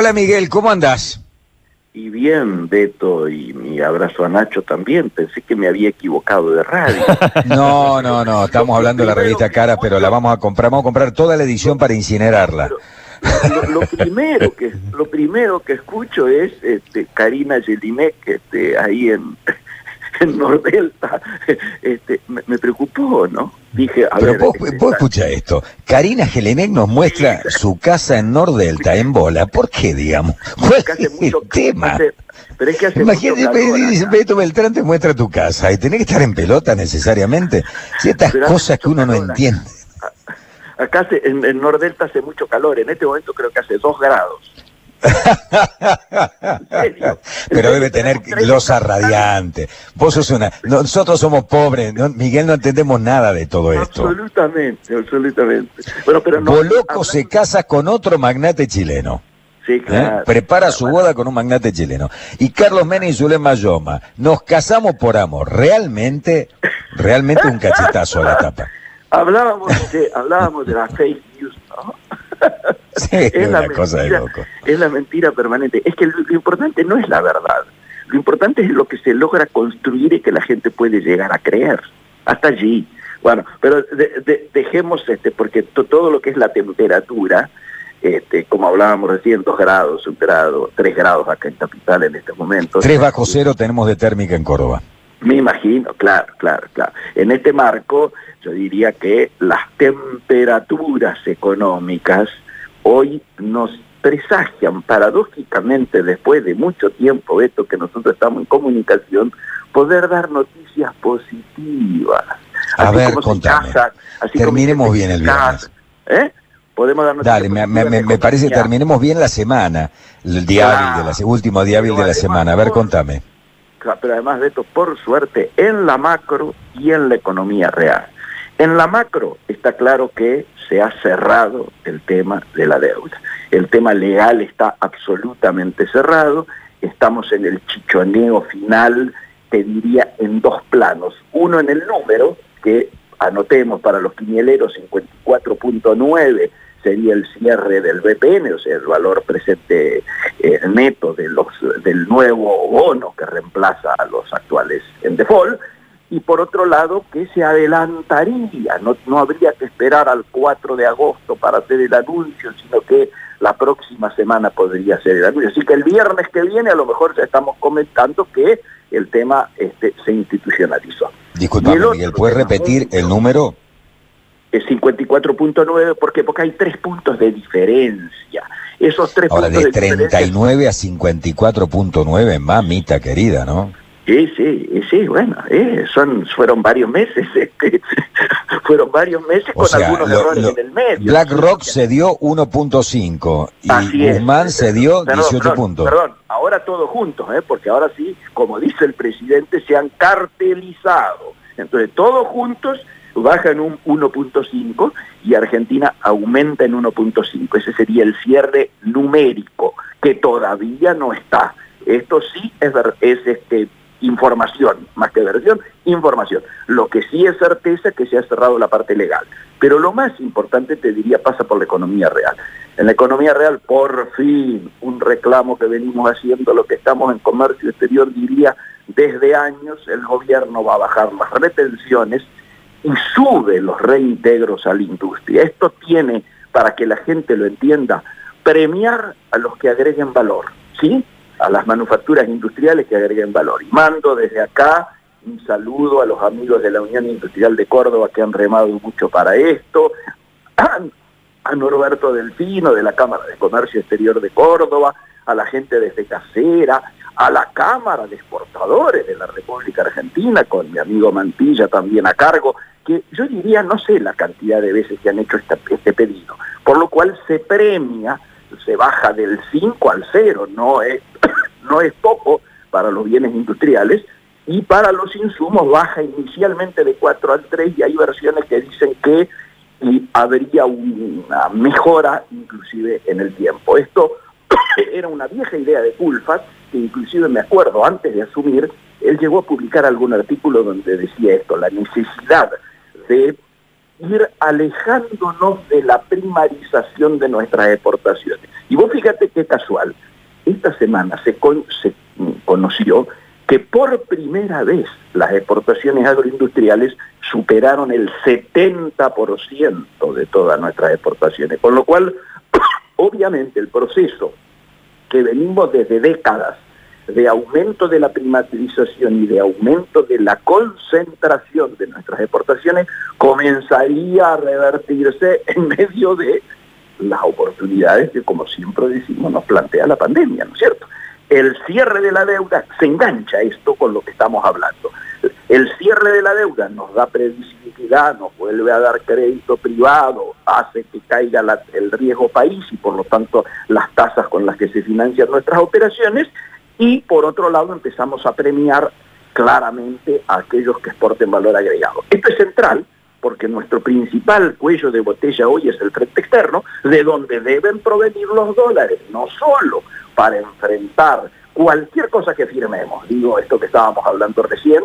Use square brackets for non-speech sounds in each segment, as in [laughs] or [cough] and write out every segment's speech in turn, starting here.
Hola Miguel, ¿cómo andás? Y bien, Beto, y mi abrazo a Nacho también. Pensé que me había equivocado de radio. [laughs] No, no, no, estamos hablando de la revista Cara, pero la vamos a comprar, vamos a comprar toda la edición para incinerarla. Lo, lo primero que lo primero que escucho es este, Karina Jelinek este, ahí en, [laughs] en Nordelta. Este, me, me preocupó, ¿no? Dije, a Pero ver, vos, este, vos escucha esto. Karina Jelinek nos muestra su casa en Nordelta, en bola. ¿Por qué, digamos? ¿Cuál es mucho- el tema? hace- pero es que hace Imagínate, calor. Beto Beltrán te muestra tu casa y tenés que estar en pelota necesariamente. Ciertas cosas que uno no calor entiende. Acá hace- en, en Nordelta hace mucho calor. En este momento creo que hace dos grados. [laughs] Pero debe tener glosa 30 radiante. Vos sos una... Nosotros somos pobres, ¿no? Miguel, no entendemos nada de todo esto. Absolutamente, absolutamente. Bueno, pero no, Boloco hablando- se casa con otro magnate chileno. Sí, ¿eh? claro. Prepara su boda con un magnate chileno. Y Carlos Menem y Zulema Yoma. Nos casamos por amor. Realmente, realmente un cachetazo a la tapa. [laughs] Hablábamos de, hablábamos de la fake news, ¿no? [laughs] Sí, [laughs] es Es la de mentira. loco. Es la mentira permanente. Es que lo, lo importante no es la verdad. Lo importante es lo que se logra construir y que la gente puede llegar a creer. Hasta allí. Bueno, pero de- de- dejemos este, porque to- todo lo que es la temperatura, este, como hablábamos recién, dos grados, un grado, tres grados acá en Capital en este momento. Tres bajo cero tenemos de térmica en Córdoba. Me imagino, claro, claro, claro. En este marco, yo diría que las temperaturas económicas hoy nos presagian paradójicamente, después de mucho tiempo, esto que nosotros estamos en comunicación, poder dar noticias positivas. A ver, como se así como Terminemos se bien el casan, ¿eh? Podemos dar noticias Dale, me, me- me- parece terminemos bien la semana. El día de la último día hábil de la semana. A ver, contame. Pero además de esto, por suerte, en la macro y en la economía real. En la macro está claro que se ha cerrado el tema de la deuda. El tema legal está absolutamente cerrado. Estamos en el chichoneo final, te diría, en dos planos. Uno en el número, que anotemos para los quinieleros 54.9 sería el cierre del BPN, o sea, el valor presente eh, neto de los, del nuevo bono que reemplaza a los actuales en default, y por otro lado que se adelantaría, no, no habría que esperar al 4 de agosto para hacer el anuncio, sino que la próxima semana podría ser el anuncio. Así que el viernes que viene a lo mejor ya estamos comentando que el tema este, se institucionalizó. Otro Miguel, ¿puedes repetir el número? Es 54.9, ¿por qué? Porque hay tres puntos de diferencia. Esos tres Ahora, puntos de de diferencia 39 a 54.9, mamita querida, ¿no? Sí, sí, sí, bueno, eh, son, fueron varios meses, [laughs] este, fueron varios meses O con sea, algunos lo- errores lo- en el medio. BlackRock se dio 1.5 y Así es. Guzmán se dio Perdón, 18 perdón, puntos. Perdón, ahora todos juntos, ¿eh? porque ahora sí, como dice el presidente, se han cartelizado. Entonces, todos juntos bajan un 1.5 y Argentina aumenta en 1.5. Ese sería el cierre numérico, que todavía no está. Esto sí es, es este, información, más que versión, información. Lo que sí es certeza es que se ha cerrado la parte legal. Pero lo más importante, te diría, pasa por la economía real. En la economía real, por fin, un reclamo que venimos haciendo, lo que estamos en comercio exterior, diría, desde años el gobierno va a bajar las retenciones y sube los reintegros a la industria. Esto tiene, para que la gente lo entienda, premiar a los que agreguen valor, ¿sí? A las manufacturas industriales que agreguen valor. Y mando desde acá un saludo a los amigos de la Unión Industrial de Córdoba que han remado mucho para esto, [clears throat] a, Norberto Delfino de la Cámara de Comercio Exterior de Córdoba, a la gente desde Casera, a la Cámara de Exportadores de la República Argentina, con mi amigo Mantilla también a cargo, que yo diría, no sé la cantidad de veces que han hecho esta- este pedido, por lo cual se premia, se baja del 5 al 0, no es, [coughs] no es poco para los bienes industriales, y para los insumos baja inicialmente de 4 al 3 y hay versiones que dicen que habría una mejora inclusive en el tiempo. Esto [coughs] era una vieja idea de Culfas, que inclusive me acuerdo, antes de asumir, él llegó a publicar algún artículo donde decía esto, la necesidad de ir alejándonos de la primarización de nuestras exportaciones. Y vos fíjate qué casual, esta semana se, se conoció que por primera vez las exportaciones agroindustriales superaron el 70% de todas nuestras exportaciones, con lo cual, [coughs] obviamente, el proceso que venimos desde décadas de aumento de la privatización y de aumento de la concentración de nuestras exportaciones comenzaría a revertirse en medio de las oportunidades que, como siempre decimos, nos plantea la pandemia, ¿no es cierto? El cierre de la deuda se engancha esto con lo que estamos hablando. El cierre de la deuda nos da previsibilidad, nos vuelve a dar crédito privado, hace que caiga el riesgo país y por lo tanto las tasas con las que se financian nuestras operaciones y por otro lado empezamos a premiar claramente a aquellos que exporten valor agregado. Esto es central porque nuestro principal cuello de botella hoy es el frente externo, de donde deben provenir los dólares, no solo para enfrentar cualquier cosa que firmemos, digo esto que estábamos hablando recién,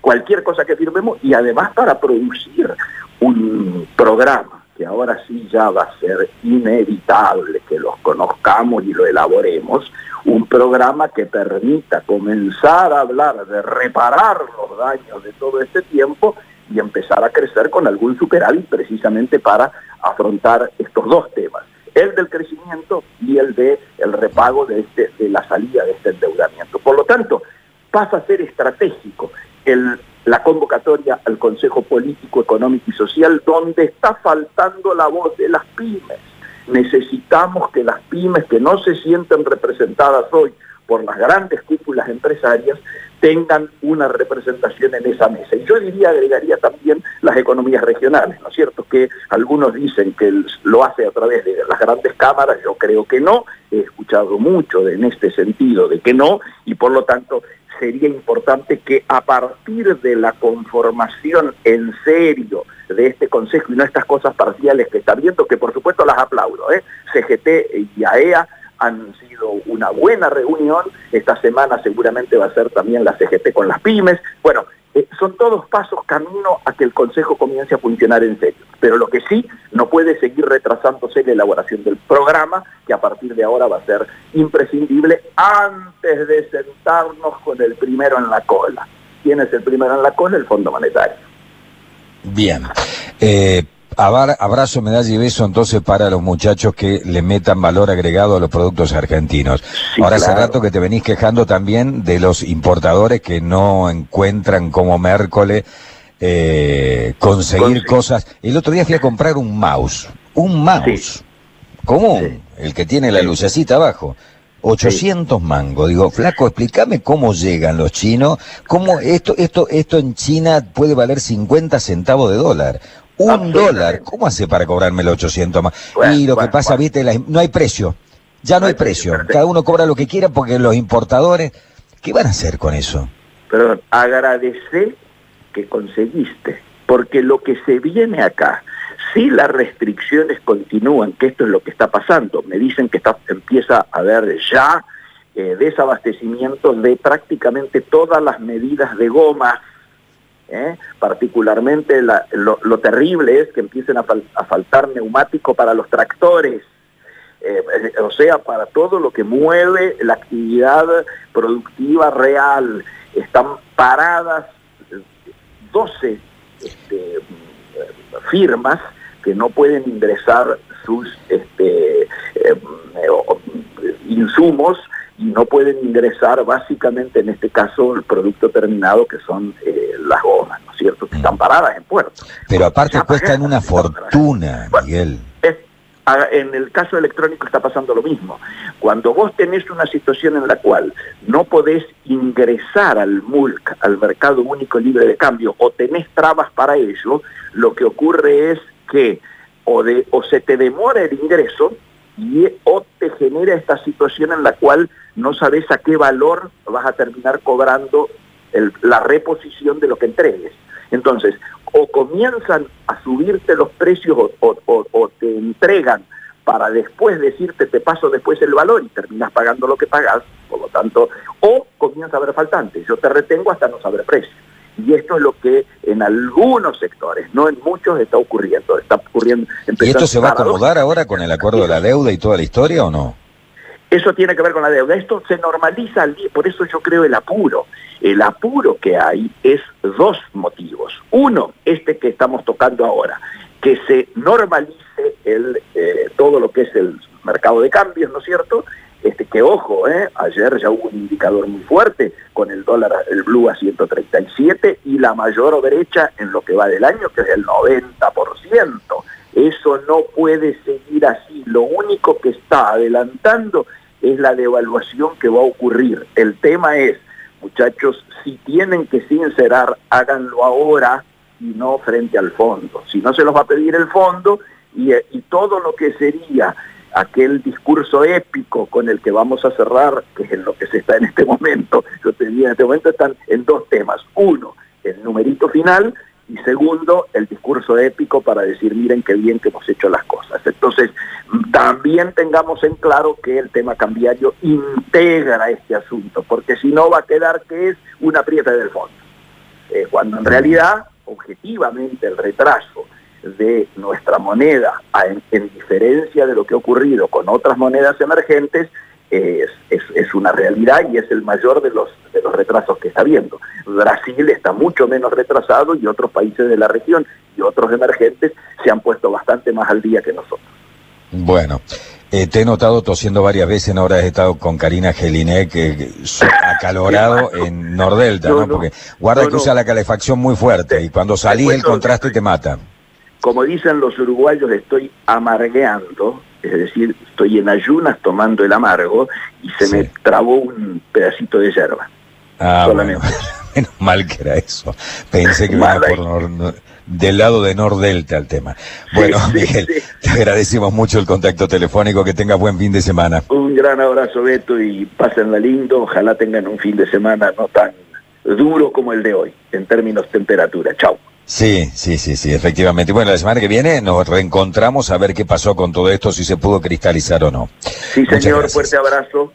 cualquier cosa que firmemos y además para producir un programa que ahora sí ya va a ser inevitable que los conozcamos y lo elaboremos, un programa que permita comenzar a hablar de reparar los daños de todo este tiempo y empezar a crecer con algún superávit precisamente para afrontar estos dos temas, el del crecimiento y el de el repago de, este, de la salida de este endeudamiento. Por lo tanto, pasa a ser estratégico el, la convocatoria al Consejo Político, Económico y Social, donde está faltando la voz de las pymes. Necesitamos que las pymes que no se sienten representadas hoy por las grandes cúpulas empresarias tengan una representación en esa mesa. Y yo diría, agregaría también las economías regionales, ¿no es cierto? Que algunos dicen que lo hace a través de las grandes cámaras, yo creo que no, he escuchado mucho en este sentido de que no, y por lo tanto sería importante que a partir de la conformación en serio de este Consejo y no estas cosas parciales que está viendo, que por supuesto las aplaudo, ¿eh? CGT y AEA han sido una buena reunión, esta semana seguramente va a ser también la CGT con las pymes, bueno, eh, son todos pasos camino a que el Consejo comience a funcionar en serio. Pero lo que sí, no puede seguir retrasándose la elaboración del programa, que a partir de ahora va a ser imprescindible antes de sentarnos con el primero en la cola. ¿Quién es el primero en la cola? El Fondo Monetario. Bien. Eh, Abrazo, medalla y beso entonces para los muchachos que le metan valor agregado a los productos argentinos. Ahora hace rato que te venís quejando también de los importadores que no encuentran como miércoles eh, conseguir cosas. El otro día fui a comprar un mouse, un mouse común, el que tiene la lucecita abajo. 800 mangos. Digo, flaco, explícame cómo llegan los chinos, cómo esto, esto, esto en China puede valer 50 centavos de dólar. Un dólar, ¿cómo hace para cobrarme los 800 más? y lo que pasa, viste, no hay precio, ya no hay precio. Cada uno cobra lo que quiera porque los importadores, ¿qué van a hacer con eso? Perdón, agradece que conseguiste, porque lo que se viene acá, si las restricciones continúan, que esto es lo que está pasando, me dicen que está, empieza a haber ya eh, desabastecimiento de prácticamente todas las medidas de goma, ¿eh? particularmente lo, terrible es que empiecen a, faltar neumáticos para los tractores, eh, o sea, para todo lo que mueve la actividad productiva real. Están paradas 12 este, firmas que no pueden ingresar sus este, eh, insumos y no pueden ingresar básicamente en este caso el producto terminado que son eh, las gomas, ¿no es cierto? Que están paradas en puerto. Pero aparte cuestan una fortuna, Miguel. en el caso electrónico está pasando lo mismo. Cuando vos tenés una situación en la cual no podés ingresar al MULC, al Mercado Único Libre de Cambio, o tenés trabas para ello, lo que ocurre es que o, de, o se te demora el ingreso y o te genera esta situación en la cual no sabes a qué valor vas a terminar cobrando la reposición de lo que entregues. Entonces, o comienzan a subirte los precios o, te entregan para después decirte te paso después el valor y terminas pagando lo que pagas, por lo tanto, o comienza a haber faltantes, yo te retengo hasta no saber precio. Y esto es lo que en algunos sectores, no en muchos, está ocurriendo. Está ocurriendo ¿Y esto se va a acomodar ahora con el acuerdo de la deuda y toda la historia o no? Eso tiene que ver con la deuda. Esto se normaliza, por eso yo creo el apuro. El apuro que hay es dos motivos. Uno, este que estamos tocando ahora, que se normalice el, eh, todo lo que es el mercado de cambios, ¿no es cierto? Este, que ojo, ¿eh? ayer ya hubo un indicador muy fuerte con el dólar, el blue a 137 y la mayor brecha en lo que va del año, que es el 90%. Eso no puede seguir así. Lo único que está adelantando es la devaluación que va a ocurrir. El tema es, muchachos, si tienen que sincerar, háganlo ahora y no frente al fondo. Si no se los va a pedir el fondo y, y todo lo que sería aquel discurso épico con el que vamos a cerrar, que es en lo que se está en este [laughs] momento, yo te diría, en este momento están en dos temas. Uno, el numerito final y segundo, el discurso épico para decir, miren qué bien que hemos hecho las cosas. Entonces, también tengamos en claro que el tema cambiario integra este asunto, porque si no va a quedar que es una prieta del fondo. Eh, cuando en realidad, objetivamente, el retraso de nuestra moneda, en, diferencia de lo que ha ocurrido con otras monedas emergentes, es, es, una realidad y es el mayor de los, de los retrasos que está habiendo. Brasil está mucho menos retrasado y otros países de la región y otros emergentes se han puesto bastante más al día que nosotros. Bueno, eh, te he notado tosiendo varias veces, ahora has estado con Karina Geliné, que, [laughs] acalorado en Nordelta, ¿no? Porque guarda que usa la calefacción muy fuerte y cuando salís el contraste te mata. Como dicen los uruguayos, estoy amargueando es decir, estoy en ayunas tomando el amargo y se me trabó un pedacito de hierba. Ah, Bueno. [laughs] Menos mal que era eso. Pensé que iba por del lado de Nordelta el tema. Bueno, Miguel, te agradecemos mucho el contacto telefónico, que tengas buen fin de semana. Un gran abrazo, Beto, y pásenla lindo. Ojalá tengan un fin de semana no tan duro como el de hoy, en términos temperatura. Chao. Sí, sí, sí, sí, efectivamente. Bueno, la semana que viene nos reencontramos a ver qué pasó con todo esto, si se pudo cristalizar o no. Sí, señor, fuerte abrazo.